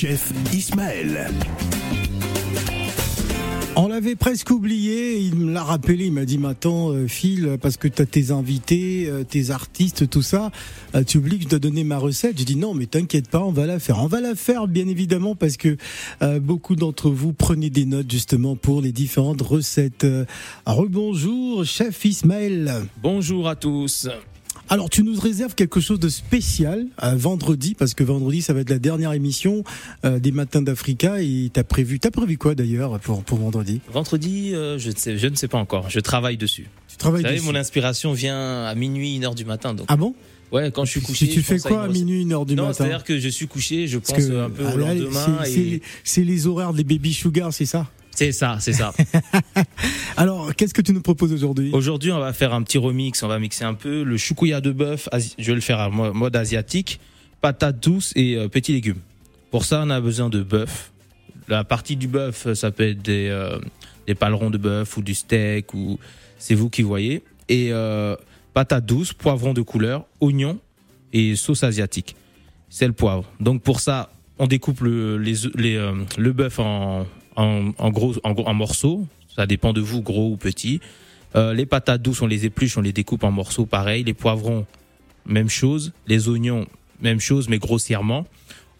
Chef Ismaël. On l'avait presque oublié, il me l'a rappelé, il m'a dit maintenant euh, Phil, parce que tu as tes invités, euh, tes artistes, tout ça, euh, tu oublies que je dois donner ma recette. J'ai dit non mais t'inquiète pas, on va la faire. On va la faire bien évidemment parce que beaucoup d'entre vous prenez des notes justement pour les différentes recettes. Rebonjour chef Ismaël. Bonjour à tous. Alors, tu nous réserves quelque chose de spécial à vendredi, parce que vendredi, ça va être la dernière émission euh, des Matins d'Africa. Et t'as prévu, t'as prévu quoi d'ailleurs pour, pour vendredi? Vendredi, euh, je, ne sais, je ne sais pas encore. Je travaille dessus. Tu travailles Vous savez, dessus mon inspiration vient à minuit, une heure du matin. Donc, Ah bon? Ouais, quand je suis couché. Si tu fais quoi à minuit, une heure du Non, matin? c'est-à-dire que je suis couché, je pense que, un peu ah au lendemain. c'est- et- c'est- C'est les horaires des baby sugar, c'est ça? C'est ça, c'est ça. Alors, qu'est-ce que tu nous proposes aujourd'hui? Aujourd'hui, on va faire un petit remix. On va mixer un peu le choucouya de bœuf. Je vais le faire en mo- mode asiatique, patates douces et euh, petits légumes. Pour ça, on a besoin de bœuf. La partie du bœuf, ça peut être des, euh, des palerons de bœuf ou du steak ou c'est vous qui voyez. Et euh, patates douces, poivrons de couleur, oignons et sauce asiatique. C'est le poivre. Donc pour ça, on découpe le, les, les, euh, le bœuf en, en, en gros, en, morceaux. Ça dépend de vous, gros ou petit. Euh, les patates douces, on les épluche, on les découpe en morceaux, pareil. Les poivrons, même chose. Les oignons, même chose, mais grossièrement.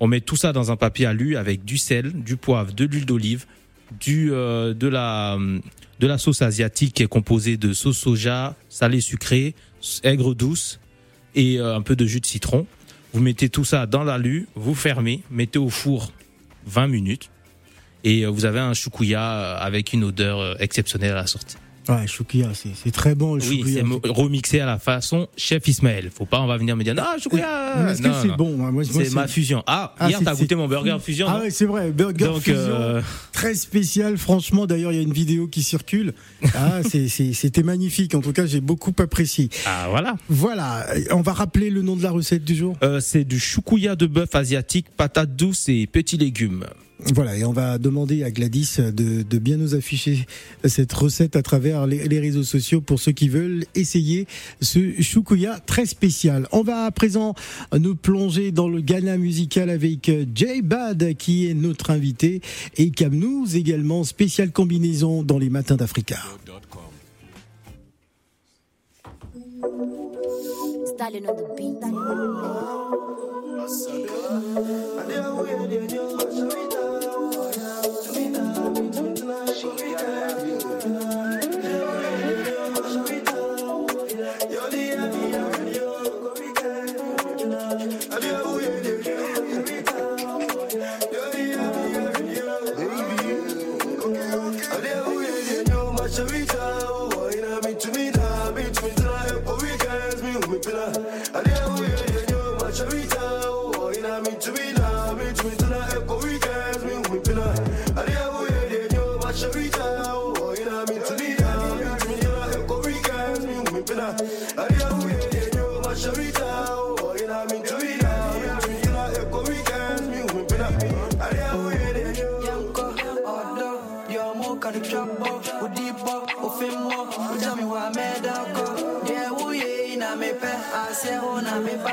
On met tout ça dans un papier alu avec du sel, du poivre, de l'huile d'olive, du euh, de la de la sauce asiatique qui est composée de sauce soja, salée sucrée, aigre douce et euh, un peu de jus de citron. Vous mettez tout ça dans l'alu, vous fermez, mettez au four 20 minutes et euh, vous avez un choukouya euh, avec une odeur euh, exceptionnelle à la sortie. Ouais, choukia, c'est très bon le Oui, choukia. c'est remixé à la façon chef Ismaël. Faut pas, on va venir me dire ah choukouya. Mais Est-ce que c'est bon? C'est ma fusion. Ah, Ah, hier t'as goûté mon burger fusion. Ah non ouais, c'est vrai, burger Donc fusion, euh, très spécial. Franchement, d'ailleurs, il y a une vidéo qui circule. Ah, c'était magnifique. En tout cas, j'ai beaucoup apprécié. ah voilà. Voilà, on va rappeler le nom de la recette du jour. Euh, c'est du choukouya de bœuf asiatique, patates douces et petits légumes. Voilà, et on va demander à Gladys de, de bien nous afficher cette recette à travers les, les réseaux sociaux pour ceux qui veulent essayer ce choukouya très spécial. On va à présent nous plonger dans le Ghana musical avec Jay Bad qui est notre invité et Kamnouz également, spéciale combinaison dans les matins d'Africa. Styling on the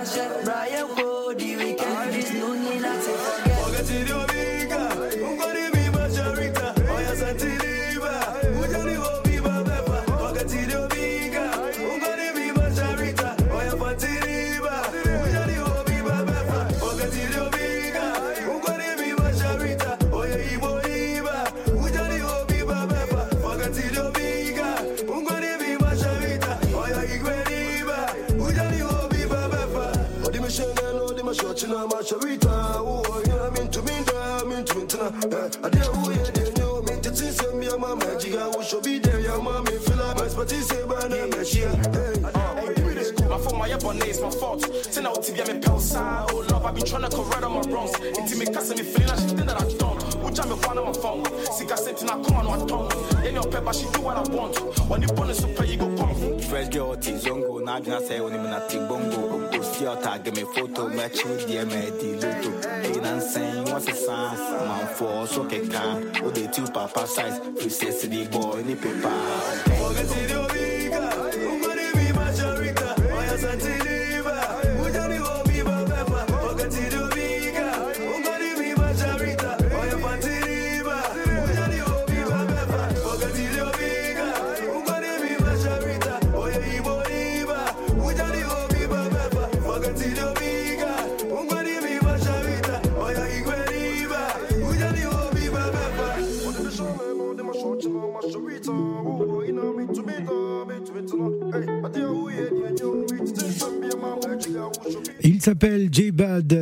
Right. My fault, my yabon is my fault. Say now TV, I'm a pal side. Oh love, I be tryna correct all my wrongs. It's me cussing me feeling like she think that I don't. Who jam me one on my phone? See, I said, I come on my tongue. Then your pepper, she do what I want. When you bonus, so pay, you go come. Fresh girl, tea zongo, na adwena sɛ wo ne me nate bongo ofi ɔtage me photo mɛkyew deɛ maadi loto ɛyi na nsɛn wɔsesa manfoɔ so keka wode tiw papa size firi sɛ sidi bɔ ne pepa s'appelle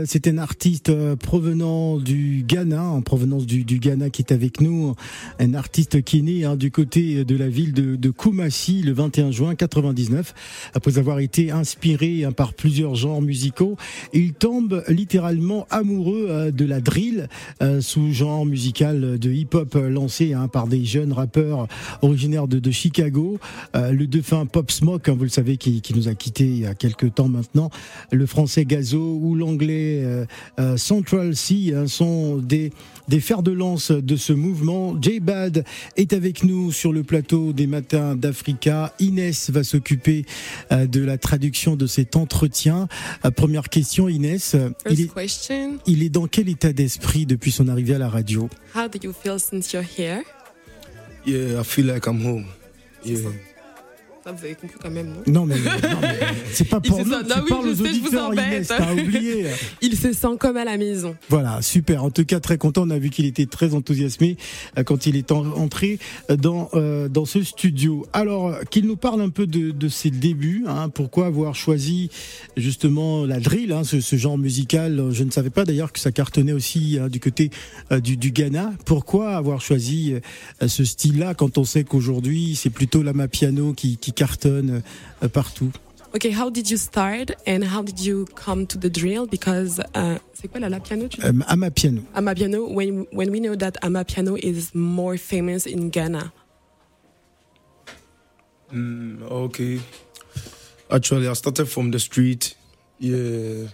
C'est un artiste euh, provenant du Ghana, en provenance du, Ghana, qui est avec nous. Un artiste qui est né hein, du côté de la ville de, de Kumasi le 21 juin 99. Après avoir été inspiré hein, par plusieurs genres musicaux, il tombe littéralement amoureux euh, de la drill, euh, sous-genre musical de hip-hop lancé hein, par des jeunes rappeurs originaires de, de Chicago. le défunt Pop Smoke, vous le savez, qui, qui nous a quitté il y a quelques temps maintenant. Le français Gazo ou l'anglais euh, euh, Central C hein, sont des, des fers de lance de ce mouvement. J-Bad est avec nous sur le plateau des matins d'Africa. Inès va s'occuper euh, de la traduction de cet entretien. première question, Inès. Il est, question. il est dans quel état d'esprit depuis son arrivée à la radio? How do you feel since you're here? Yeah, I feel like I'm home. Yeah. Ça, vous avez compris quand même, non Non, mais, non, mais c'est pas pour nous, sent- non, oui, je les sais, je vous embête. T'as oublié. Il se sent comme à la maison. Voilà, super. En tout cas, très content. On a vu qu'il était très enthousiasmé euh, quand il est en- entré dans euh, dans ce studio. Alors, euh, qu'il nous parle un peu de, de ses débuts. Hein, pourquoi avoir choisi justement la drill, hein, ce, ce genre musical? Je ne savais pas d'ailleurs que ça cartonnait aussi hein, du côté euh, du, du Ghana. Pourquoi avoir choisi euh, ce style-là quand on sait qu'aujourd'hui c'est plutôt l'ama piano qui, qui cartonne euh, partout Okay, how did you start and how did you come to the drill? Because uh, c'est quoi la la piano? Tu euh, Ama piano. Amapiano. When when we know that Amapiano is more famous in Ghana. Mm, okay. Actually, I started from the street. Yeah.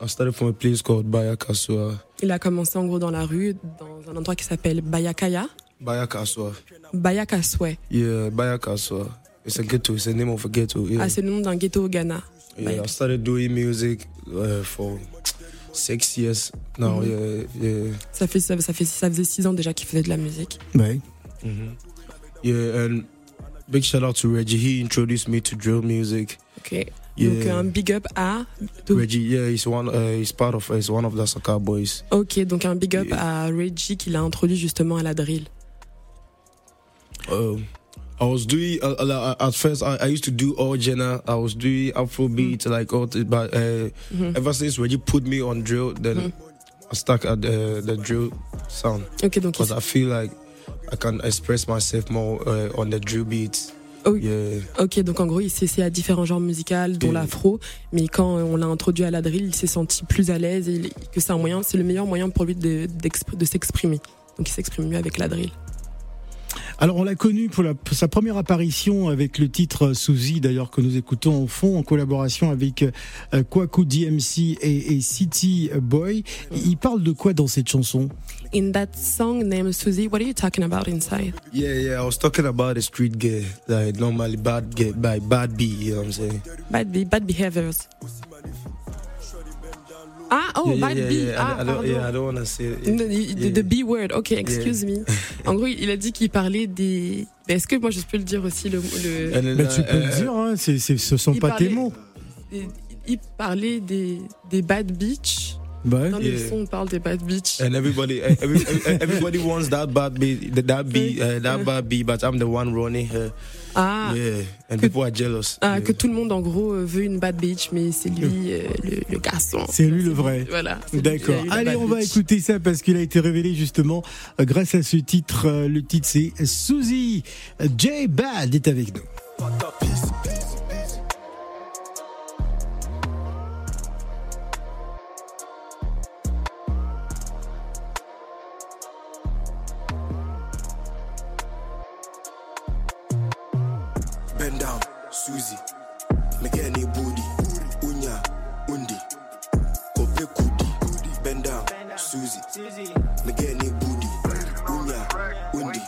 I started from a place called Bayakaswa. Il a commencé en gros dans la rue, dans un endroit qui s'appelle Bayakaya. Bayakaswa. Bayakaswe. Yeah, Bayakaswa. It's a ghetto. It's the name of a ghetto. Yeah. Ah, c'est le nom d'un ghetto au Ghana. yeah I started doing music uh, for six years now. Mhm. Yeah, yeah. Ça fait ça, ça fait ça faisait six ans déjà qu'il faisait de la musique. Ouais. hmm Yeah, and big shout out to Reggie. He introduced me to drill music. Ok. Yeah. Donc un big up à. Reggie, yeah, he's one. Uh, he's part of. he's one of the Saka boys. Ok, donc un big up Yeah. à Reggie qui l'a introduit justement à la drill. Um, I was doing uh, uh, at first. I, I used to do all genre. I was doing Afrobeat, like all. But uh, Mhm. ever since Reggie put me on drill, then Mhm. I stuck at the the drill sound Ok, donc because I feel like I can express myself more uh, on the drill beats. Oh. Yeah, Ok, donc en gros, il s'est à différents genres musicaux, dont l'afro, mais quand on l'a introduit à la drill, il s'est senti plus à l'aise et que c'est un moyen, c'est le meilleur moyen pour lui de, de s'exprimer. Donc il s'exprime mieux avec la drill. Alors on l'a connu pour, la- pour sa première apparition avec le titre Suzy, d'ailleurs que nous écoutons en fond en collaboration avec euh, Kwaku DMC et, et City Boy. Il parle de quoi dans cette chanson? In that song named Suzy, what are you talking about inside? yeah, yeah. I was talking about a street guy, like normally bad guy, by bad B. You know what I'm saying? Bad, be- bad behaviors. Ah, oh, yeah, yeah, bad yeah, B. yeah. I- Ah, I, don't, pardon. yeah, I don't want to say. It. No, the, B word, ok, excuse me. En gros, il a dit qu'il parlait des. Est-ce que moi je peux le dire aussi le, le- uh, Tu peux uh, le dire, hein, c'est, c'est- ce sont Il pas parlait- tes mots. des- Il parlait des, des bad bitch. Ouais. Dans le Yeah. son, on parle des bad bitch. And everybody, every, everybody wants that bad beat, that beat, uh, that bad beat, but I'm the one running her. Ah, Yeah, and Que- people are jealous. ah, yeah. que tout le monde en gros euh, veut une bad bitch, mais c'est lui euh, le, le garçon. C'est lui le vrai. Voilà. D'accord. Allez, on va bitch. écouter ça parce qu'il a été révélé justement euh, grâce à ce titre. Le titre c'est Suzy. J Bad est avec nous. Susie. Make any booty. Unya, undi.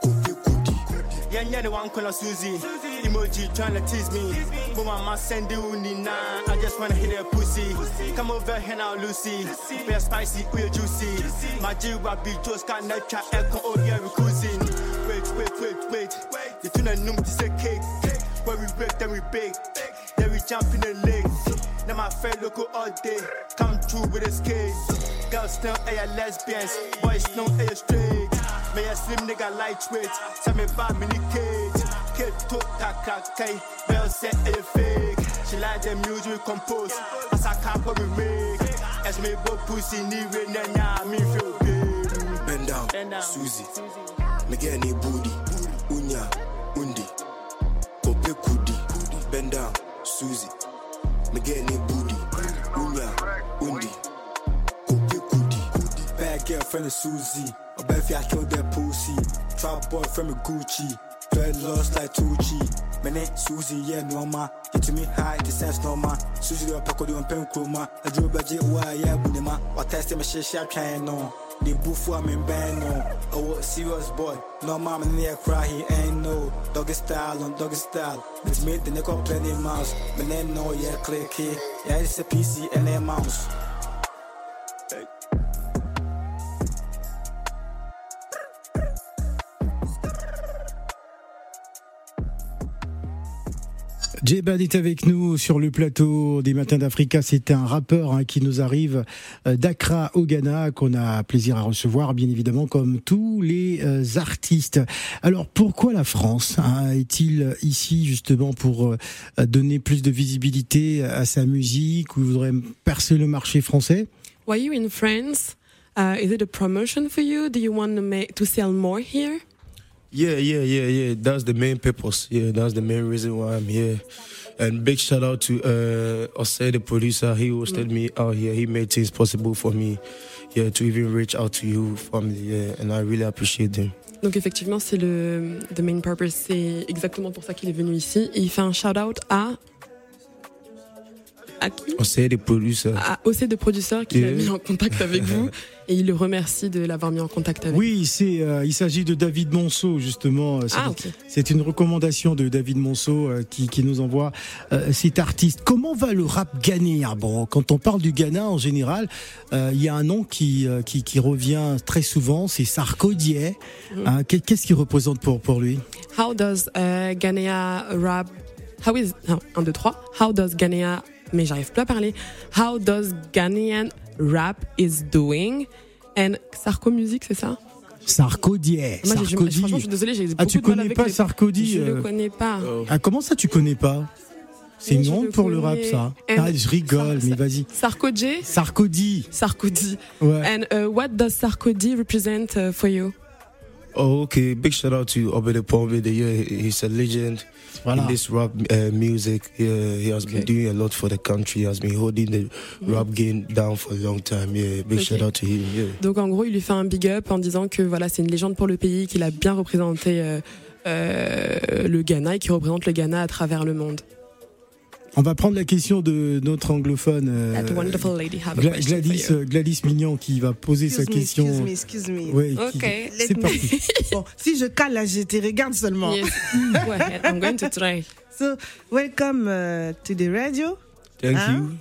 Kope kudi. Yeah, yeah, the one called Susie. Emoji tryna tease me. But my man send you nina. I just wanna hit her pussy. Come over here now, Lucy. We're spicy, we're juicy. My G be just got no chat. Echo, oh, yeah, we cruising. Wait, wait, wait, wait. The tuna num is a cake. Where we break, then we bake. Then we jump in the lake. Now my friend look all day. Come through with a skate. Girls know they are lesbians. Boys know they are straight. May a slim nigga lightweight. Tell me about mini cage. Kid to kakake. Bell set a fake. She she like the music we compose. As I can't put me make. As me bo pussy ni we nenya me feel good. Bend down, Bend down. Susie. Me get any booty, unya, undi. Kope kudi, bend down, Susie. Me get any booty, unya, undi. Kope kudi. Bad girl friend of Susie. Or bet I killed that pussy. Trap boy friend of Gucci. Dread lost like Tucci. My name Susie, yeah, no ma. Get to me high, the sense no ma. Susie, the paco, the pen chroma. I drew budget, why, yeah, bunima. Or test my shit, I can't know. The boof, I'm in no. Oh, serious boy. No mama near cry, he ain't no. Doggy style on doggy style. It's me, the neck plenty mouse. My name, no, yeah, click here. Yeah, it's a PC and a mouse. J-Bad est avec nous sur le plateau des Matins d'Africa. C'est un rappeur hein, qui nous arrive euh, d'Accra au Ghana, qu'on a plaisir à recevoir, bien évidemment, comme tous les euh, artistes. Alors, pourquoi la France hein, Est-il ici justement pour euh, donner plus de visibilité à sa musique ou voudrait percer le marché français? Why are you in France? Uh, is it a promotion for you? Do you want to make to sell more here? Yeah, yeah, yeah, yeah. That's the main purpose. Yeah, that's the main reason why I'm here. And big shout out to uh Osei, the producer. He hosted me out here. He made things possible for me. Yeah, to even reach out to you, family. Yeah, and I really appreciate him. Donc effectivement, c'est le the main purpose. C'est exactement pour ça qu'il est venu ici. Et il fait un shout out à à qui? Osei, the producer. À OC de producteur qui l'a Yeah. mis en contact avec vous et il le remercie de l'avoir mis en contact avec. Oui, c'est, euh, il s'agit de David Monceau, justement. C'est- Ah, ok. C'est une recommandation de David Monceau euh, qui, qui nous envoie euh, cet artiste. Comment va le rap ghanéen Bon, quand on parle du Ghana en général, euh, il y a un nom qui, euh, qui, qui revient très souvent, c'est Sarkodie. Mhm. Hein, qu'est- Qu'est-ce qu'il représente pour, pour lui? How does uh, Ghanaian rap? How is non, 1 2 3. How does Ghanaian mais j'arrive plus à parler. How does Ghanaian rap is doing? And Sarko Music, c'est ça? Moi, du- Sarkodie. franchement, je suis désolée, j'ai Ah, tu mal connais avec pas les- Sarkodie Je euh, le connais pas. Ah, comment ça, tu connais pas? C'est une honte pour le rap, ça. And- Ah, je rigole, mais vas-y. Sarkodie. Sarkodie. Sarkodie. Ouais. And uh, what does Sarkodie represent uh, for you? Oh, okay. Big shout out to Obede Pombe. He's a legend Voilà. in this rap uh, music. Yeah, he has been doing a lot for the country. He has been holding the rap game down for a long time. Yeah, big Okay. shout out to him. Yeah. Donc en gros, il lui fait un big up en disant que voilà, c'est une légende pour le pays, qu'il a bien représenté euh, euh, le Ghana et qu'il représente le Ghana à travers le monde. On va prendre la question de notre anglophone. euh, That wonderful lady have a Gla- question Gladys, euh, Gladys Mignon qui va poser sa me, question. excuse me, excuse me. Ouais, qui- Ok. C'est parti. Bon, si je cale là, je te regarde seulement. Yes. Go ahead. I'm going to try. So, welcome uh, to the radio. Thank Huh? you.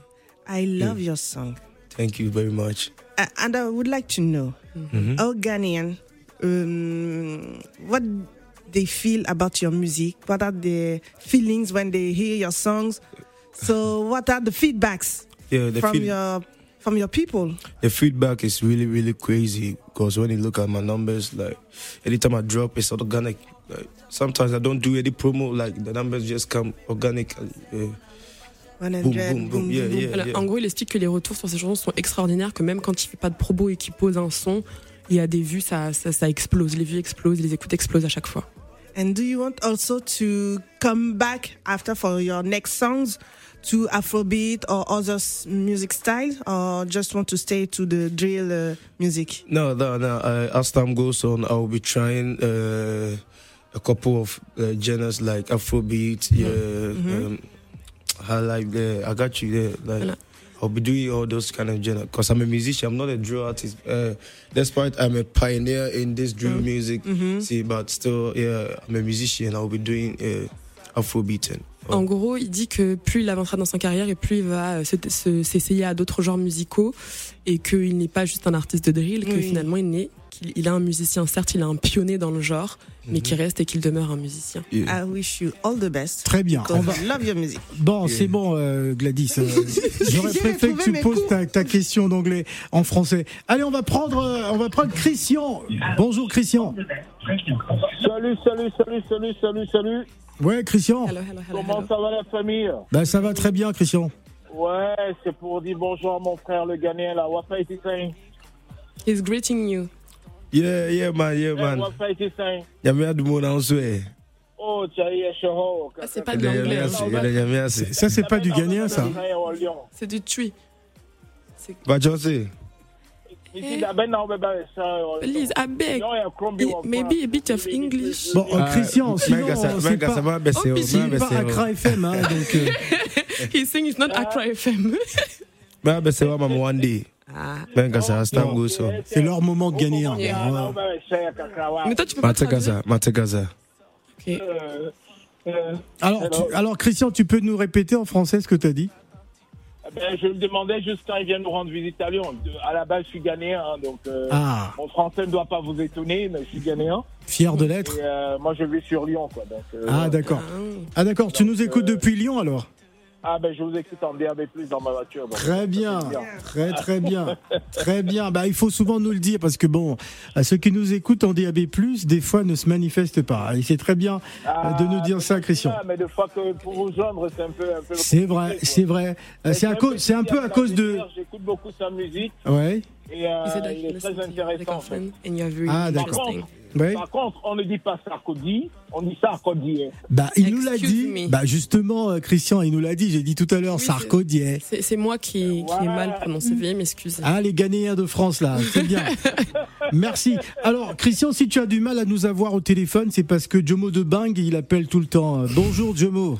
I love your song. Thank you very much. Uh, and I would like to know, Mhm. how Ghanaian, um, what they feel about your music? What are the feelings when they hear your songs? So, what are the feedbacks Yeah, the, from feed- your from your people? the feedback is really, really crazy because when you look at my numbers, like anytime I drop, it's organic. Like sometimes I don't do any promo, like the numbers just come organic. Yeah. 100, Boom, boom, boom. Yeah, yeah, Voilà, yeah. En gros, il explique que les retours sur ses chansons sont extraordinaires, que même quand il fait pas de promo et qu'il pose un son, il y a des vues, ça, ça, ça explose. Les vues explosent, les écoutes explosent à chaque fois. And do you want also to come back after for your next songs to Afrobeat or other music styles, or just want to stay to the drill uh, music? No, no, no. Uh, as time goes on, I will be trying uh, a couple of uh, genres like Afrobeat, yeah, Mhm. um, I like the. I got you there. Like, Voilà. I'll be doing all those kind of genres because I'm a musician. I'm not a drill artist. Uh, despite I'm a pioneer in this drill Mm. music, Mhm. see, but still, yeah, I'm a musician. I'll be doing uh, Afrobeat oh. En gros, il dit que plus il avancera dans sa carrière et plus il va euh, se- se- s'essayer à d'autres genres musicaux et qu'il n'est pas juste un artiste de drill, que Oui. finalement il n'est qu'il il est un musicien. Certes, il est un pionnier dans le genre, mais Mhm. qui reste et qu'il demeure un musicien. Yeah. I wish you all the best. Très bien. On va- I love your music. Bon, Yeah. c'est bon, euh, Gladys. euh, J'aurais préféré que tu poses ta, ta question d'anglais en français. Allez, on va prendre, euh, on va prendre Christian. Bonjour Christian. Salut, salut, salut, salut, salut, salut. Ouais, Christian. Hello, hello, hello, Comment hello. ça va la famille? Bah, ça va très bien, Christian. Ouais, c'est pour dire bonjour à mon frère le Ghanéen là. What's it saying? He's greeting you. Yeah, yeah, man, yeah, Eh, man. Nyamia du monde en souhait. Oh. Ah, c'est pas de l'anglais. Ça, c'est pas du ghanéen, ça. C'est du tui. Va José. Please, I beg. Maybe a bit of English. Bon, Ah, Christian, sinon, Menga, ça- c'est pas, Oh, oh, c'est pas oh. Accra FM, hein, donc. euh, He's saying it's not Accra FM. Bah, bah, c'est vraiment one day. Ah. Ça. c'est leur moment de gagner. hein. Yeah. Ouais. Mais toi, tu peux pas Mate traduire. Gaza, Mate Gaza. Ok. Alors, tu, alors, Christian, tu peux nous répéter en français ce que tu as dit? Ben, je me demandais juste quand il vient nous rendre visite à Lyon. À la base, je suis ghanéen, hein, donc euh, Ah. mon français ne doit pas vous étonner, mais je suis ghanéen. Fier de l'être euh, moi, je vis sur Lyon, quoi. Donc, euh, Ah, d'accord. Ah, d'accord. Tu nous écoutes depuis Lyon alors? Ah, ben, je vous écoute en DAB+, dans ma voiture. donc, Très bien, fait très très bien, très bien. Bah, il faut souvent nous le dire parce que bon, à ceux qui nous écoutent en DAB+, des fois ne se manifestent pas. Et c'est très bien euh, de nous dire ça, Christian. Ah, mais des fois que pour vous joindre, c'est un peu... Un peu C'est vrai, c'est vrai. Euh, C'est à cause, c'est un peu à cause de. J'écoute beaucoup sa musique Ouais. et euh, il est très intéressant. en fait. Ah, d'accord. Par contre, on ne dit pas Sarkozy, on dit Sarkozy. Bah, il nous l'a Excuse dit. me. Bah, justement, euh, Christian, il nous l'a dit. J'ai dit tout à l'heure, Oui, c'est- Sarkozy. C'est c'est moi qui, qui ai mal prononcé. Veuillez m'excuser. Ah, les Ghanéens de France, là, c'est bien. Merci. Alors, Christian, si tu as du mal à nous avoir au téléphone, c'est parce que Jomo de Bang, il appelle tout le temps. Bonjour, Jomo.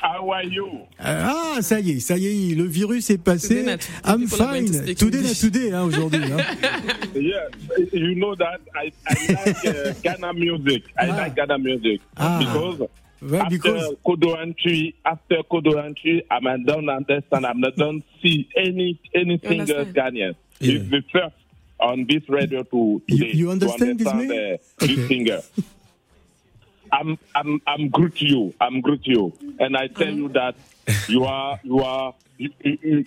How are you? Ah, ça y est, ça y est, le virus est passé. Today I'm fine. Today not today, hein, aujourd'hui. hein. Yeah, you know that I, I like uh, Ghana music. I Ah. like Ghana music Ah. because after because- Kodo entry, after Kodo entry, I'm I don't understand. I'm not don't see any any understand? Ghanaian. Yeah. It's the first on this radio to You- today you understand to this, understand man? uh, this singer. I'm I'm I'm good to you. I'm good to you, and I tell you that you are you are you, you,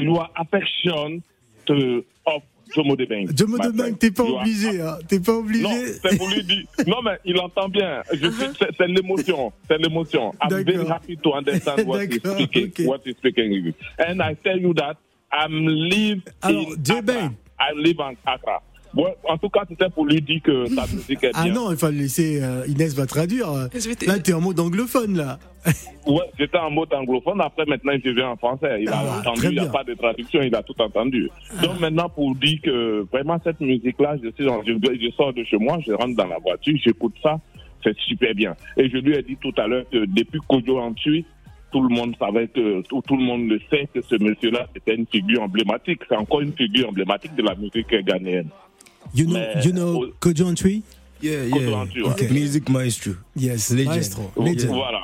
you, are affection to of Jomo Debeng. Jomo my de Bang, friend. t'es pas You are obligé, hein. T'es pas non, obligé. c'est pour lui dire. Non, mais il entend bien. Suis- c'est- C'est l'émotion. C'est l'émotion. I'm very happy to understand what he's speaking. ok. What he's speaking. And I tell you that I'm live Alors, in. Accra. I live in Accra. Bon, en tout cas, c'était pour lui dire que sa musique est Ah bien. non, il fallait laisser. euh, Inès va traduire. Là, t'es en mode anglophone, là. Ouais, j'étais en mode anglophone. Après, maintenant, je viens en français. Il Ah, a entendu. Il n'y a pas de traduction. Il a tout entendu. Donc, maintenant, pour dire que vraiment, cette musique-là, je, suis dans- je, je sors de chez moi, je rentre dans la voiture, j'écoute ça. C'est super bien. Et je lui ai dit tout à l'heure que depuis Kojo en Suisse, tout le monde savait que, tout, tout le monde le sait que ce monsieur-là, c'était une figure emblématique. C'est encore une figure emblématique de la musique ghanéenne. You know, Mais- you know Kojo Antwi? Yeah, yeah. Antwi, ouais. Ok. Music maestro. Yes, Legend. maestro. Legend. Voilà.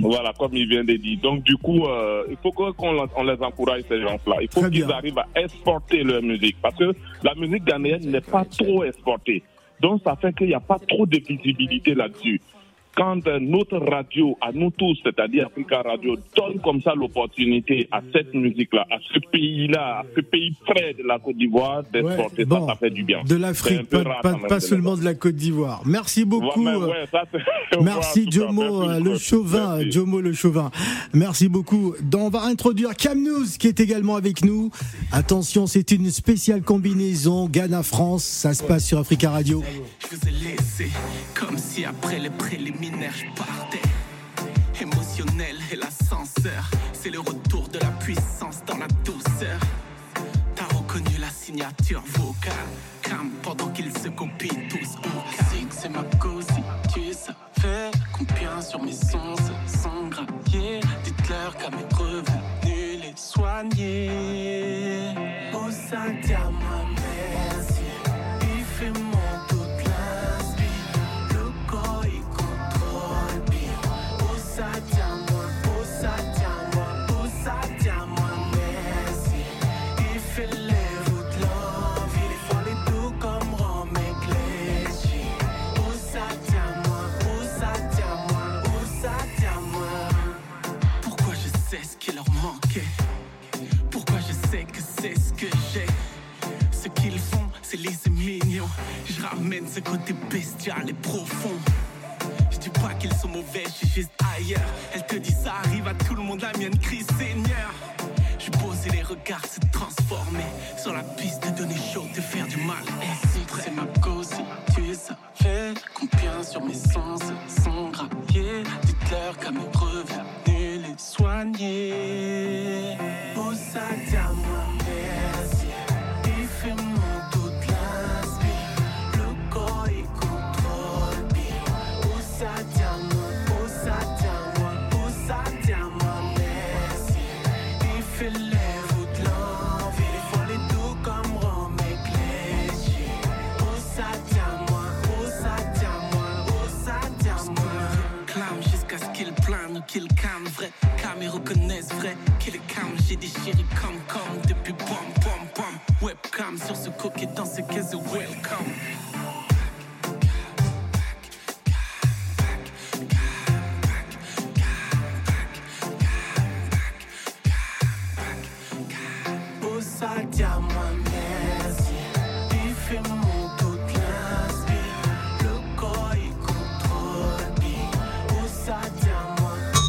Voilà, comme il vient de dire. Donc, du coup, euh, il faut qu'on on les encourage, ces gens-là. Il faut qu'ils arrivent à exporter leur musique. Parce que la musique ghanéenne n'est pas trop exportée. Donc, ça fait qu'il n'y a pas trop de visibilité là-dessus. Quand notre radio, à nous tous, c'est-à-dire Africa Radio, donne comme ça l'opportunité à cette musique-là, à ce pays-là, à ce pays près de la Côte d'Ivoire, d'exporter bon, ça, ça fait du bien. De l'Afrique, pas, rare pas- quand même pas de seulement de la Côte d'Ivoire. Merci beaucoup. Ouais, euh, ouais, ça, c'est- Merci Jomo, euh, le chauvin, Merci. Jomo le chauvin. Merci beaucoup. Donc, on va introduire Cam News qui est également avec nous. Attention, c'est une spéciale combinaison Ghana-France. Ça se passe sur Africa Radio. Je vous ai laissé comme si après les préliminaires je partais. Émotionnel et l'ascenseur, c'est le retour de la puissance dans la douceur. T'as reconnu la signature vocale, calme pendant qu'ils se copient tous. Que c'est ma cause, si tu savais combien sur mes sons sont graviés. Dites-leur qu'à mes revenus les soigner. Oh, ça Je ramène ce côté bestial et profond. Je dis pas qu'ils sont mauvais, je suis juste ailleurs. Elle te dit ça arrive à tout le monde, la mienne crie Seigneur. Je pose et les regards se transformer. Sur la piste de donner chaud, de faire du mal. Et c'est ma cause, tu savais combien sur mes sens sont graviés. Dites-leur qu'à mes revenus les soigner. Pour ça, dis-moi merci. Il fait qu'il calme. Vrai, cam et reconnaissent vrai est calme. J'ai des chéris comme comme depuis bam bam bam. Webcam sur ce coquet dans ce qu'est welcome.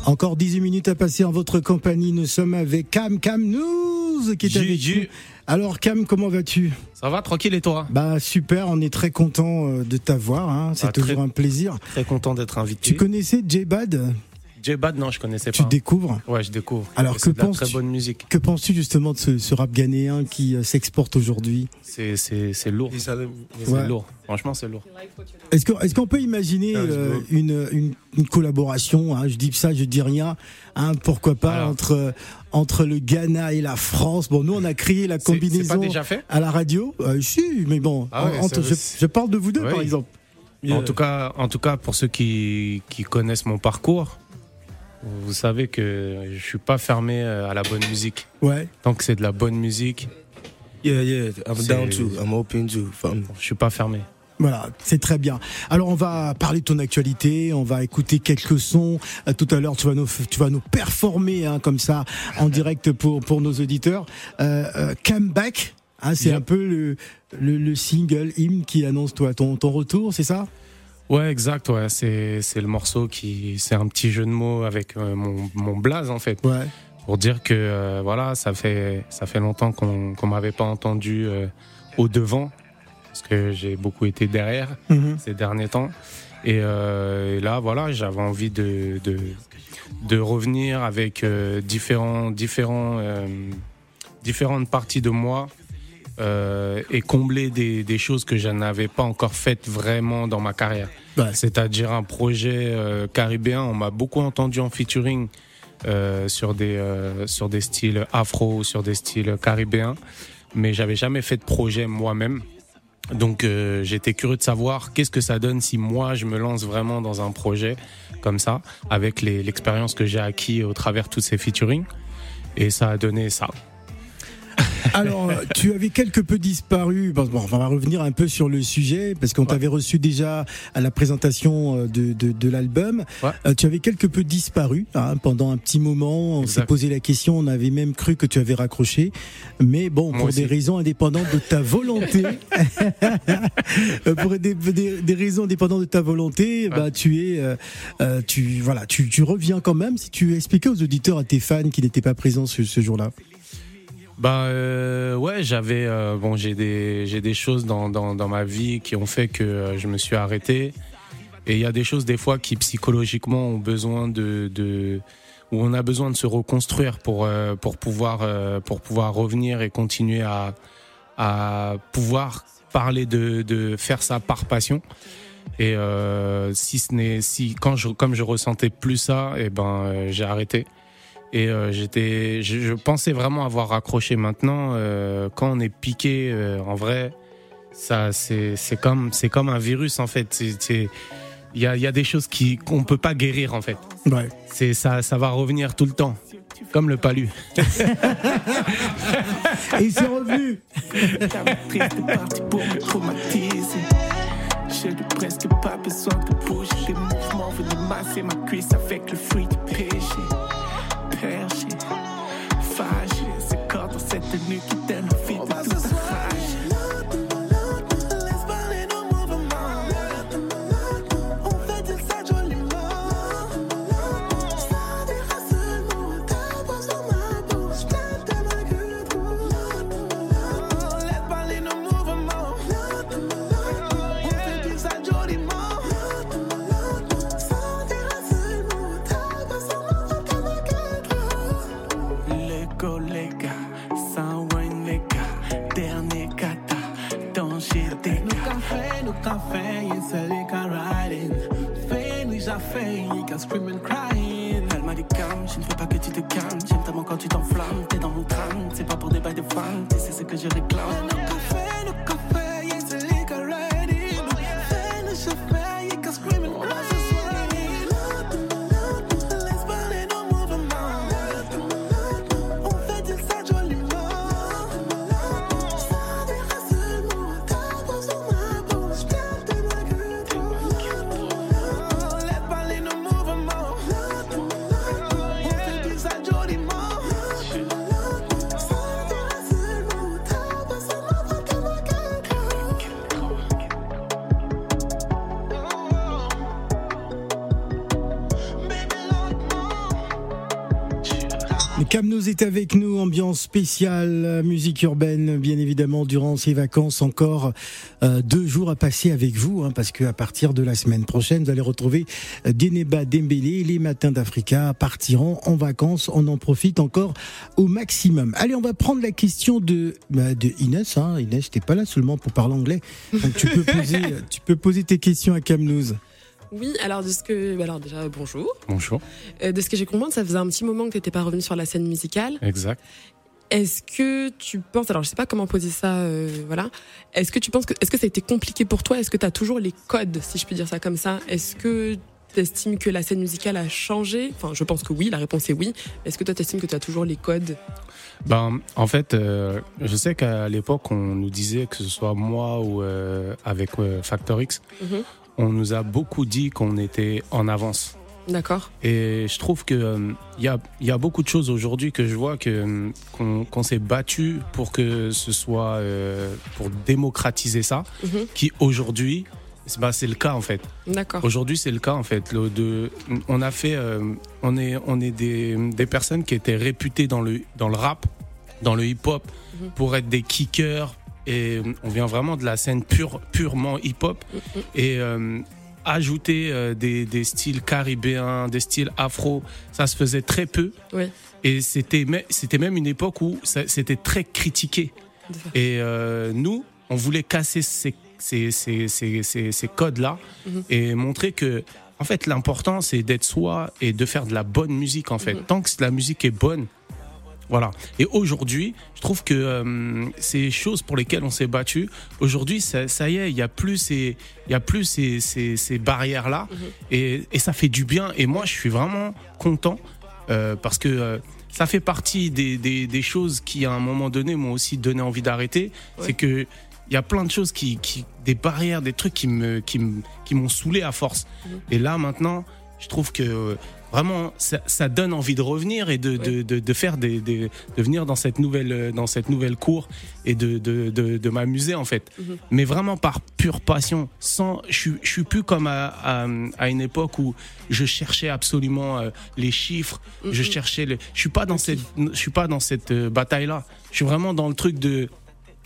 Encore 18 minutes à passer en votre compagnie. Nous sommes avec Cam Cam News qui est avec nous. Alors Cam, comment vas-tu? Ça va, tranquille et toi? Bah super, on est très content euh, de t'avoir. Hein. C'est Ah, toujours très- un plaisir. Très content d'être invité. Tu connaissais J-Bad J-Bad, non, je connaissais Tu pas. découvres Ouais, je découvre. Alors que penses-tu très bonne musique. Que penses-tu justement de ce, ce rap ghanéen qui euh, s'exporte aujourd'hui? C'est c'est c'est lourd. C'est Ouais. lourd. Franchement, c'est lourd. Est-ce qu'on est-ce qu'on peut imaginer Ah, euh, une, une, une collaboration hein, Je dis ça, je dis rien. Hein, pourquoi pas entre entre le Ghana et la France? Bon, nous on a créé la C'est- c'est pas combinaison déjà fait? à la radio. Euh, si, mais bon, Ah ouais, entre- je, je parle de vous deux Oui. par exemple. En tout cas, en tout cas, pour ceux qui, qui connaissent mon parcours, vous savez que je suis pas fermé euh, à la bonne musique. Ouais. Tant que c'est de la bonne musique. Yeah, yeah, I'm down to, I'm open to. fam. Je suis pas fermé. Voilà, c'est très bien. Alors on va parler de ton actualité, on va écouter quelques sons. Euh, tout à l'heure, tu vas nous tu vas nous performer hein, comme ça en direct pour pour nos auditeurs. Euh, euh, Come Back, hein, c'est Yep. un peu le, le le single hymne qui annonce toi ton ton retour, c'est ça? Ouais, exact. Ouais, c'est c'est le morceau qui c'est un petit jeu de mots avec euh, mon mon blaze en fait. Ouais. Pour dire que euh, voilà, ça fait ça fait longtemps qu'on qu'on m'avait pas entendu euh, au devant parce que j'ai beaucoup été derrière Mhm. ces derniers temps. Et, euh, et là, voilà, j'avais envie de, de, de revenir avec euh, différents, différents, euh, différentes parties de moi euh, et combler des, des choses que je n'avais pas encore faites vraiment dans ma carrière. C'est-à-dire un projet euh, caribéen. On m'a beaucoup entendu en featuring euh, sur, des, sur des styles afro, sur des styles caribéens, mais j'avais jamais fait de projet moi-même. Donc euh, j'étais curieux de savoir qu'est-ce que ça donne si moi je me lance vraiment dans un projet comme ça, avec l'expérience que j'ai acquis au travers de tous ces featuring. Et ça a donné ça. Alors, tu avais quelque peu disparu. Bon, on va revenir un peu sur le sujet parce qu'on t'avait reçu déjà à la présentation euh, de, de, de l'album. Euh, tu avais quelque peu disparu hein, pendant un petit moment. On s'est posé la question. On avait même cru que tu avais raccroché, mais bon, Moi pour aussi. des raisons indépendantes de ta volonté, euh, pour des, des, des raisons indépendantes de ta volonté, bah tu es, euh, tu voilà, tu, tu reviens quand même. Si tu expliquais aux auditeurs, à tes fans qui n'étaient pas présents ce, ce jour-là. Bah euh, ouais, j'avais euh, bon, j'ai des j'ai des choses dans, dans dans ma vie qui ont fait que euh, je me suis arrêté. Et il y a des choses des fois qui psychologiquement ont besoin de de où on a besoin de se reconstruire pour euh, pour pouvoir euh, pour pouvoir revenir et continuer à à pouvoir parler de de faire ça par passion. Et euh, si ce n'est si quand je comme je ressentais plus ça, et ben euh, j'ai arrêté. Et euh, j'étais, je, je pensais vraiment avoir raccroché. Maintenant, euh, quand on est piqué, euh, en vrai, ça, c'est, c'est comme, c'est comme un virus en fait. Il y a, il y a des choses qui qu'on peut pas guérir en fait. Ouais. C'est ça, ça va revenir tout le temps, comme le palu. Et c'est revenu. triste est parti pour me traumatiser. J'ai presque pas besoin de bouger. Les mouvements venus masser ma cuisse avec le fruit du péché. Dans Camnos est avec nous, ambiance spéciale, euh, musique urbaine, bien évidemment, durant ces vacances, encore euh, deux jours à passer avec vous, hein, parce que à partir de la semaine prochaine, vous allez retrouver euh, Deneba Dembélé, les matins d'Africa partiront en vacances, on en profite encore au maximum. Allez, on va prendre la question de, bah, de Inès, hein. Inès, t'es pas là seulement pour parler anglais, donc tu peux poser, tu peux poser tes questions à Camnos. Oui, alors de ce que, alors déjà bonjour. Bonjour. Euh, de ce que j'ai compris, ça faisait un petit moment que tu n'étais pas revenu sur la scène musicale. Exact. Est-ce que tu penses, alors je sais pas comment poser ça, euh, voilà. Est-ce que tu penses que, est-ce que ça a été compliqué pour toi? Est-ce que tu as toujours les codes, si je puis dire ça comme ça? Est-ce que tu estimes que la scène musicale a changé? Enfin, je pense que oui, la réponse est oui. Est-ce que toi tu estimes que tu as toujours les codes? Ben, en fait, euh, je sais qu'à l'époque, on nous disait que ce soit moi ou euh, avec euh, Factor X, Mhm. On nous a beaucoup dit qu'on était en avance. D'accord. Et je trouve que euh, il y, a, il y a beaucoup de choses aujourd'hui que je vois que euh, qu'on s'est battu pour que ce soit euh, pour démocratiser ça, Mhm. qui aujourd'hui c'est bah, c'est le cas en fait. D'accord. Aujourd'hui, c'est le cas en fait. Le- de, on a fait, euh, on est, on est des, des personnes qui étaient réputées dans le, dans le rap, dans le hip-hop, Mhm. pour être des kickers. Et on vient vraiment de la scène pure, purement hip-hop. Et euh, ajouter euh, des, des styles caribéens, des styles afro, ça se faisait très peu. Oui. Et c'était, me- c'était même une époque où c'était très critiqué. Et euh, nous, on voulait casser ces, ces, ces, ces, ces- ces codes-là Mhm. et montrer que, en fait, l'important, c'est d'être soi et de faire de la bonne musique, en fait. Mhm. Tant que la musique est bonne, voilà. Et aujourd'hui, je trouve que euh, ces choses pour lesquelles on s'est battu, aujourd'hui, ça, ça y est, il y a plus ces, il y a plus ces, ces, ces barrières là, et, et ça fait du bien. Et moi, je suis vraiment content euh, parce que euh, ça fait partie des, des, des choses qui, à un moment donné, m'ont aussi donné envie d'arrêter. C'est que il y a plein de choses qui, qui, des barrières, des trucs qui me, qui m'ont saoulé à force. Et là, maintenant, je trouve que vraiment, ça, ça donne envie de revenir et de, de, de, de faire des, des, de venir dans cette nouvelle, euh, dans cette nouvelle cour et de, de, de, de m'amuser en fait. Mhm. Mais vraiment par pure passion. Sans, je, suis- je suis plus comme à, à, à une époque où je cherchais absolument euh, les chiffres. Je Mhm. cherchais le, je suis pas dans cette, je suis pas dans cette bataille là. Je suis vraiment dans le truc de,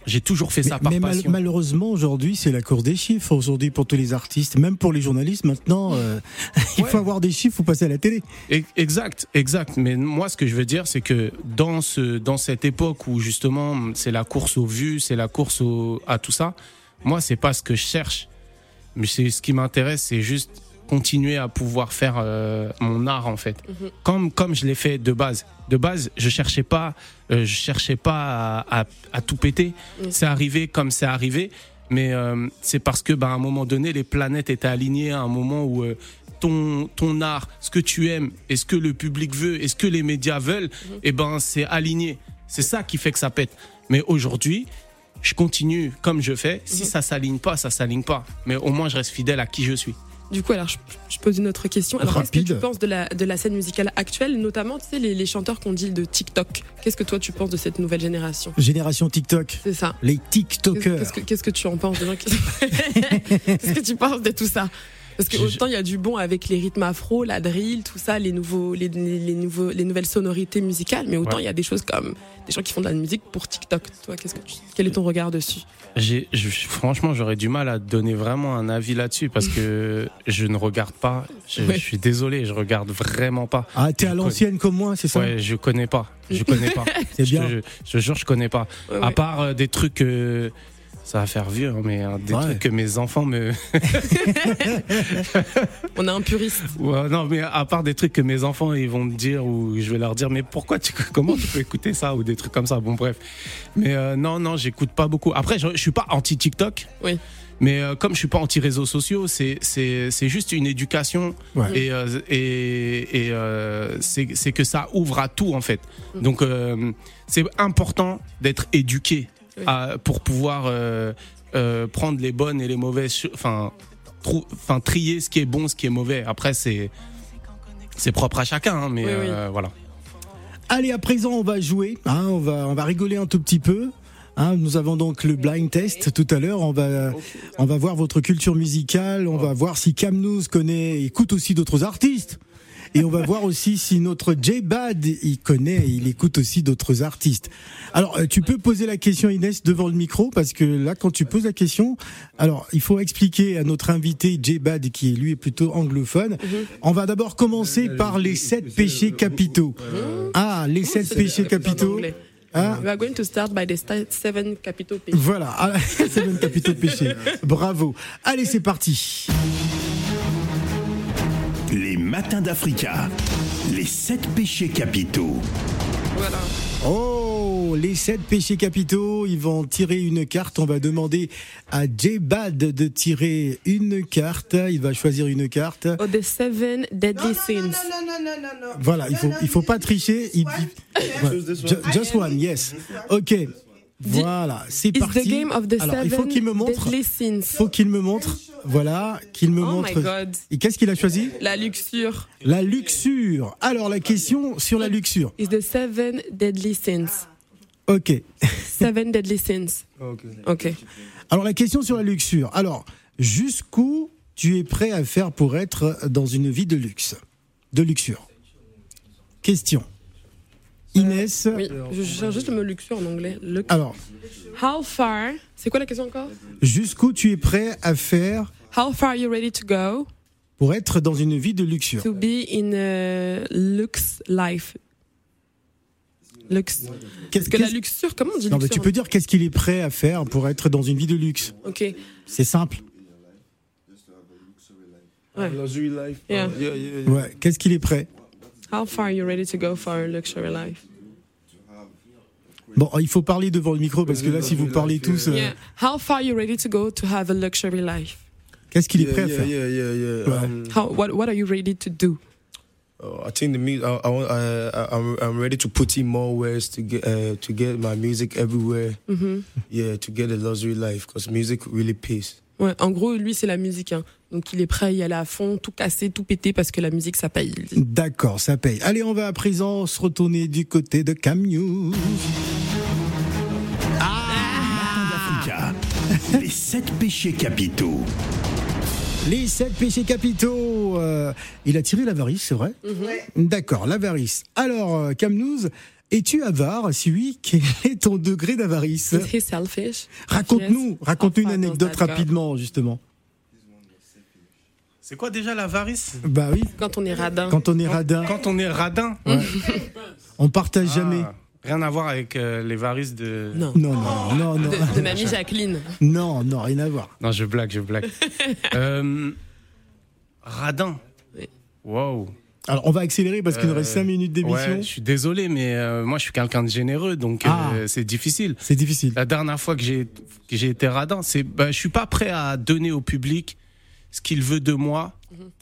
j'ai toujours fait ça par Mais mal- passion. malheureusement, aujourd'hui, c'est la course des chiffres. Aujourd'hui, pour tous les artistes, même pour les journalistes, maintenant, euh, il faut avoir des chiffres, faut passer à la télé. E- Exact, exact. Mais moi, ce que je veux dire, c'est que dans ce, dans cette époque où justement c'est la course aux vues, c'est la course au, à tout ça, moi, c'est pas ce que je cherche. Mais c'est ce qui m'intéresse, c'est juste continuer à pouvoir faire euh, mon art en fait, Mhm. comme comme je l'ai fait de base. De base, je cherchais pas, euh, je cherchais pas à, à, à tout péter. Mhm. C'est arrivé comme c'est arrivé. Mais euh, c'est parce que, bah, à un moment donné, les planètes étaient alignées à un moment où ton, ton art, ce que tu aimes, et ce que le public veut, et ce que les médias veulent, et ben, c'est aligné. C'est ça qui fait que ça pète. Mais aujourd'hui, je continue comme je fais. Si ça s'aligne pas, ça s'aligne pas. Mais au moins, je reste fidèle à qui je suis. Du coup, alors je, je pose une autre question. Alors, qu'est-ce que tu penses de la, de la scène musicale actuelle, notamment, tu sais, les, les chanteurs qu'on dit de TikTok? Qu'est-ce que toi tu penses de cette nouvelle génération? Génération TikTok. C'est ça. Les TikTokers. Qu'est-ce que, qu'est-ce que tu en penses de gens qui- Qu'est-ce que tu penses de tout ça? Parce que autant il y a du bon avec les rythmes afro, la drill, tout ça, les nouveaux, les, les, les nouveaux, les nouvelles sonorités musicales, mais autant Ouais. il y a des choses comme des gens qui font de la musique pour TikTok. Toi, qu'est-ce que tu- quel est ton regard dessus? J'ai, je- franchement, j'aurais du mal à donner vraiment un avis là-dessus parce que je ne regarde pas. Je, Ouais. je suis désolé, je regarde vraiment pas. Ah, t'es à Je l'ancienne comme moi, c'est ça? Ouais, je connais pas. Je connais pas. C'est Je- bien. Je, je jure, je connais pas. Ouais, À ouais. part euh, des trucs. euh, ça va faire vieux, hein, mais hein, des Ouais. trucs que mes enfants me. On est un puriste. Ouais, non, mais à part des trucs que mes enfants ils vont me dire ou je vais leur dire, mais pourquoi tu, comment tu peux écouter ça ou des trucs comme ça? Bon, bref. Mais euh, non, non, j'écoute pas beaucoup. Après, je, je suis pas anti TikTok. Oui. Mais euh, comme je suis pas anti réseaux sociaux, c'est c'est c'est juste une éducation Ouais. et euh, et, et euh, c'est c'est que ça ouvre à tout en fait. Donc euh, c'est important d'être éduqué à- pour pouvoir euh, euh, prendre les bonnes et les mauvaises, enfin enfin trier ce qui est bon, ce qui est mauvais. Après c'est c'est propre à chacun, hein, mais Oui, oui. euh, voilà. Allez, à présent, on va jouer. hein, on, va, on va rigoler un tout petit peu. hein. nous avons donc le blind test tout à l'heure. On va, on va voir votre culture musicale. On va voir si Camnous connaît, écoute aussi d'autres artistes. Et on va voir aussi si notre J-Bad, il connaît, et il écoute aussi d'autres artistes. Alors, euh, tu peux poser la question, Inès, devant le micro, parce que là, quand tu poses la question, alors, il faut expliquer à notre invité J-Bad, qui lui est plutôt anglophone. On va d'abord commencer par les sept péchés capitaux. Ah, les sept péchés capitaux. Hein We are going to start by the seven capital pages. voilà, seven capitaux péchés. Bravo. Allez, c'est parti. Les matins d'Africa. Les sept péchés capitaux. Voilà. Oh, les sept péchés capitaux, ils vont tirer une carte. On va demander à J-Bad de tirer une carte. Il va choisir une carte. Oh, the seven deadly sins. Voilà, il faut, il faut pas tricher. Il, Just one, yes. Ok. Voilà, c'est parti. the game of the Alors, il faut qu'il me montre. faut qu'il me montre. Voilà, qu'il me Oh montre. my God. Et qu'est-ce qu'il a choisi? La luxure La luxure. Alors, la question sur la luxure. is the seven deadly sins. Ok. Seven deadly sins. Ok. Alors, la question sur la luxure. Alors, jusqu'où tu es prêt à faire pour être dans une vie de luxe? De luxure. Question. Inès. Oui, je cherche juste le mot luxure en anglais. Lux- Alors, How far? C'est quoi la question encore? Jusqu'où tu es prêt à faire How far are you ready to go pour être dans une vie de luxure? to be in a lux life? Lux. Parce que la qu'est-ce- luxure, comment on dit Non, mais luxure tu peux dire qu'est-ce qu'il est prêt à faire pour être dans une vie de luxe. Ok. C'est simple. Ouais. Yeah. Ouais. Qu'est-ce qu'il est prêt? How far are you ready to go for a luxury life? Bon, il faut parler devant le micro parce que là, si vous parlez tous, euh, Yeah. How far are you ready to go to have a luxury life? qu'est-ce qu'il est Yeah, prêt à yeah, faire? yeah, yeah, yeah. Ouais. Um, How what what are you ready to do? Uh, I think the music. I, I, I, I'm, I'm ready to put in more ways to get uh, to get my music everywhere. Mhm. Yeah, to get a luxury life because music really pays. Ouais, en gros, lui, c'est la musique. hein. Donc, il est prêt à y aller à fond, tout casser, tout péter, parce que la musique, ça paye. D'accord, ça paye. Allez, on va à présent se retourner du côté de Cam News. Africa. Les sept péchés capitaux. Les sept péchés capitaux. euh, il a tiré l'avarice, c'est vrai? D'accord, l'avarice. Alors, euh, Cam News, es-tu avare? Si oui, quel est ton degré d'avarice? Is he selfish? Raconte-nous, raconte-nous une anecdote rapidement, justement. C'est quoi déjà l'avarice? Bah oui, Quand on est radin. quand on est radin, Quand on est radin, on partage Ah, jamais. Rien à voir avec euh, les varices de. Non. Non, non, non, non. De, de mamie Jacqueline. Non, non, rien à voir. Non, je blague, je blague. euh, radin. Oui. Wow. Alors, on va accélérer parce qu'il nous Euh, reste 5 minutes d'émission. Ouais, je suis désolé, mais euh, moi, je suis quelqu'un de généreux, donc euh, Ah. c'est difficile. C'est difficile. La dernière fois que j'ai que j'ai été radin, c'est bah, je suis pas prêt à donner au public ce qu'il veut de moi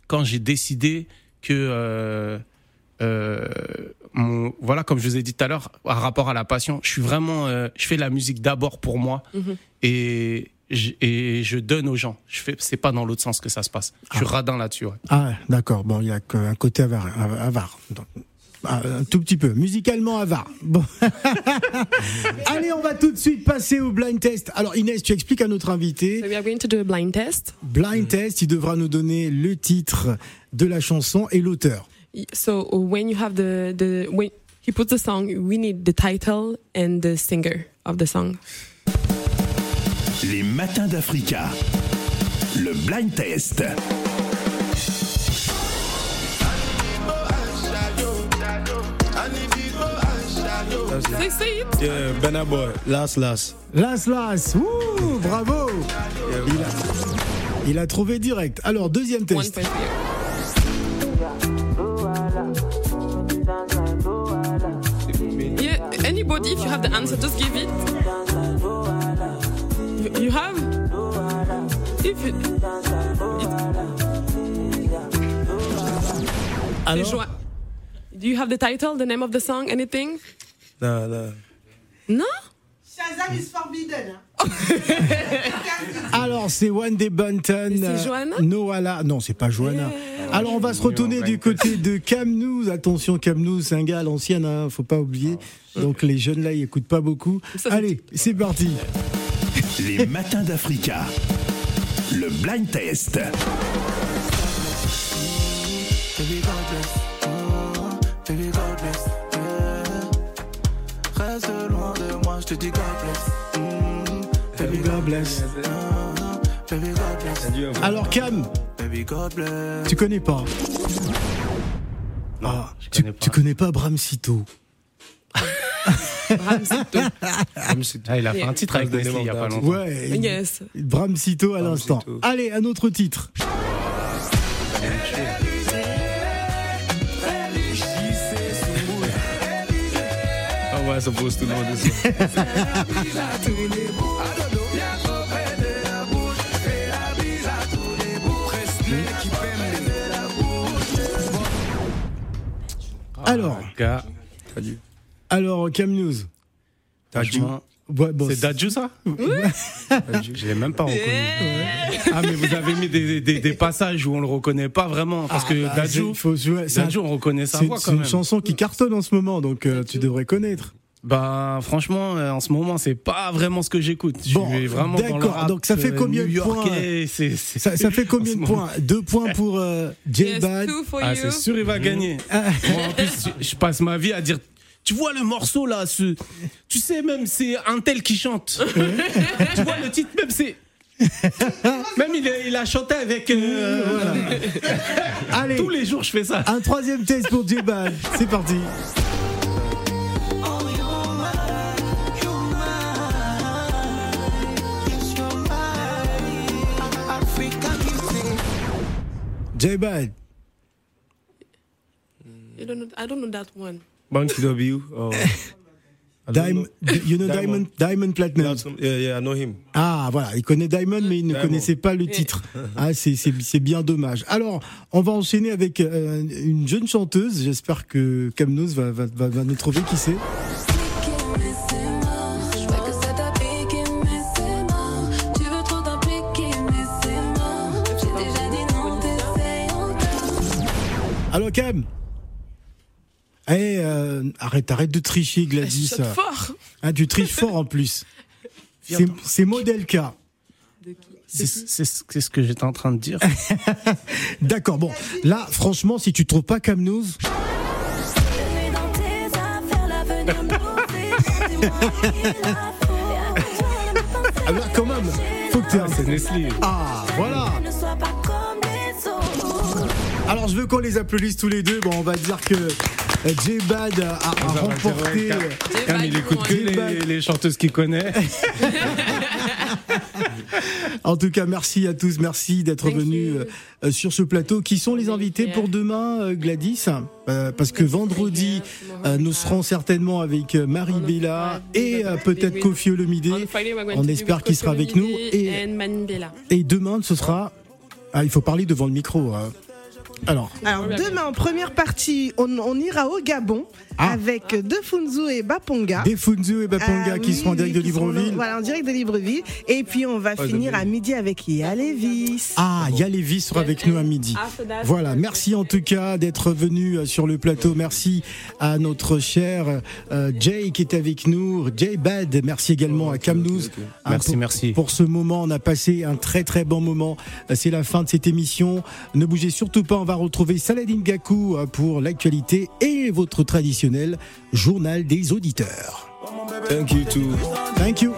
quand j'ai décidé que euh, euh, mon voilà comme je vous ai dit tout à l'heure par rapport à la passion, je suis vraiment euh, je fais la musique d'abord pour moi Mhm. et et je donne aux gens. Je fais c'est pas dans l'autre sens que ça se passe. Je suis radin là-dessus. ouais. Ah, d'accord. Bon, il y a qu'un côté avare. avare. Donc, ah, un tout petit peu. Musicalement avare. Bon. Allez, on va tout de suite passer au blind test. Alors, Inès, tu expliques à notre invité. So we are going to do a blind test. Blind test, il devra nous donner le titre de la chanson et l'auteur. So when you have the, the when he puts the song, we need the title and the singer of the song. Les matins d'Africa. Le blind test. That's it. Yeah, Benna Boy. Last, last. Las Las, Ouh, bravo il a, il a trouvé direct. Alors, deuxième test. Yeah, anybody, if you have the answer, just give it. You, have? If you, Alors, Joa- Do you have the title, the name of the song, anything? Nah, nah. No? Shazam is forbidden. alors c'est One Day Bunton. C'est euh, Noala. Non, c'est pas Johanna. Alors, on va se retourner du côté de Camnous. Attention, Camnous, c'est un gars à l'ancienne, hein, faut pas oublier. Donc, les jeunes là, ils écoutent pas beaucoup. Allez, c'est parti. Les matins d'Africa. Le blind test. Oh, baby God bless, yeah. Reste loin de moi, je te dis God bless. Baby God bless. baby God bless. Alors, Cam, Baby God bless. tu connais pas? Ah, tu, tu connais pas Bram Sito Ah, il a fait un titre avec Wesley il y a pas longtemps. Ouais. Yes. Bram Sito à l'instant. Allez, un autre titre. How am I supposed to know this? Alors, alors Cam News. franchement, Ouais, bon, c'est Dadju ça Je l'ai même pas reconnu. Ah mais vous avez mis des, des, des passages où on le reconnaît pas vraiment parce que bah, Dadju, c'est- faut c'est on reconnaît sa C'est voix c'est quand une même. chanson qui cartonne en ce moment, donc euh, tu devrais connaître. Bah franchement euh, en ce moment c'est pas vraiment ce que j'écoute. Je Bon, suis vraiment d'accord. Donc ça fait euh, combien de points c'est- c'est- Ça, ça fait combien de points? Deux points pour euh, two for Ah c'est sûr il va gagner. Ah. En plus je passe ma vie à dire tu vois le morceau là, ce, tu sais même c'est un tel qui chante. tu vois le titre même c'est même il a, il a chanté avec euh, voilà. Allez, tous les jours je fais ça. un troisième test pour J-Bad. C'est parti. Know, I don't know that one. W. Oh. Diamond, know. you know Diamond, Diamond? Platinum. Platinum. Yeah, yeah, I know him. Ah, voilà, il connaît Diamond, mais il ne Diamond. connaissait pas le titre. Ah, c'est bien dommage. Alors, on va enchaîner avec euh, une jeune chanteuse. J'espère que Camnos va, va, va, va nous trouver qui c'est. Alors, Cam Eh, euh, arrête, arrête de tricher, Gladys. Saute fort. Ah, tu triches fort en plus. C'est c'est Model K. C'est ce que j'étais en train de dire. D'accord, bon. Là, franchement, si tu trouves pas pensées. alors quand même, faut que tu C'est Nestlé. Ah, voilà. Alors, je veux qu'on les applaudisse tous les deux. Bon, on va dire que J-Bad a, a- remporté. Il écoute que les, les chanteuses qu'il connaît. En tout cas, merci à tous, merci d'être Thank venus you. euh, euh, sur ce plateau. Qui sont les invités pour demain, euh, Gladys? Euh, Parce que vendredi, euh, nous serons certainement avec euh, Marie Bella et euh, peut-être Kofi Olomide. On espère with qu'il sera avec nous. Et demain, ce sera. Ah, il faut parler devant le micro. hein. Alors, Alors demain en première partie, on, on ira au Gabon Ah. avec Defunzu et Baponga. Defunzu et Baponga À qui seront en direct de Libreville. Voilà, en direct de Libreville. Et puis on va Oh, finir à midi avec Yalevis. Ah, Yalevi sera avec nous à midi. Voilà, merci en tout cas d'être venu euh, sur le plateau. Merci à notre cher euh, Jay qui est avec nous, Jay Bad. Merci également à Camnouz. Merci, pour, merci. Pour ce moment, on a passé un très très bon moment. Euh, C'est la fin de cette émission. Ne bougez surtout pas, on va retrouver Saladin Gakou euh, pour l'actualité et votre traditionnel journal des auditeurs. Thank you too. Thank you.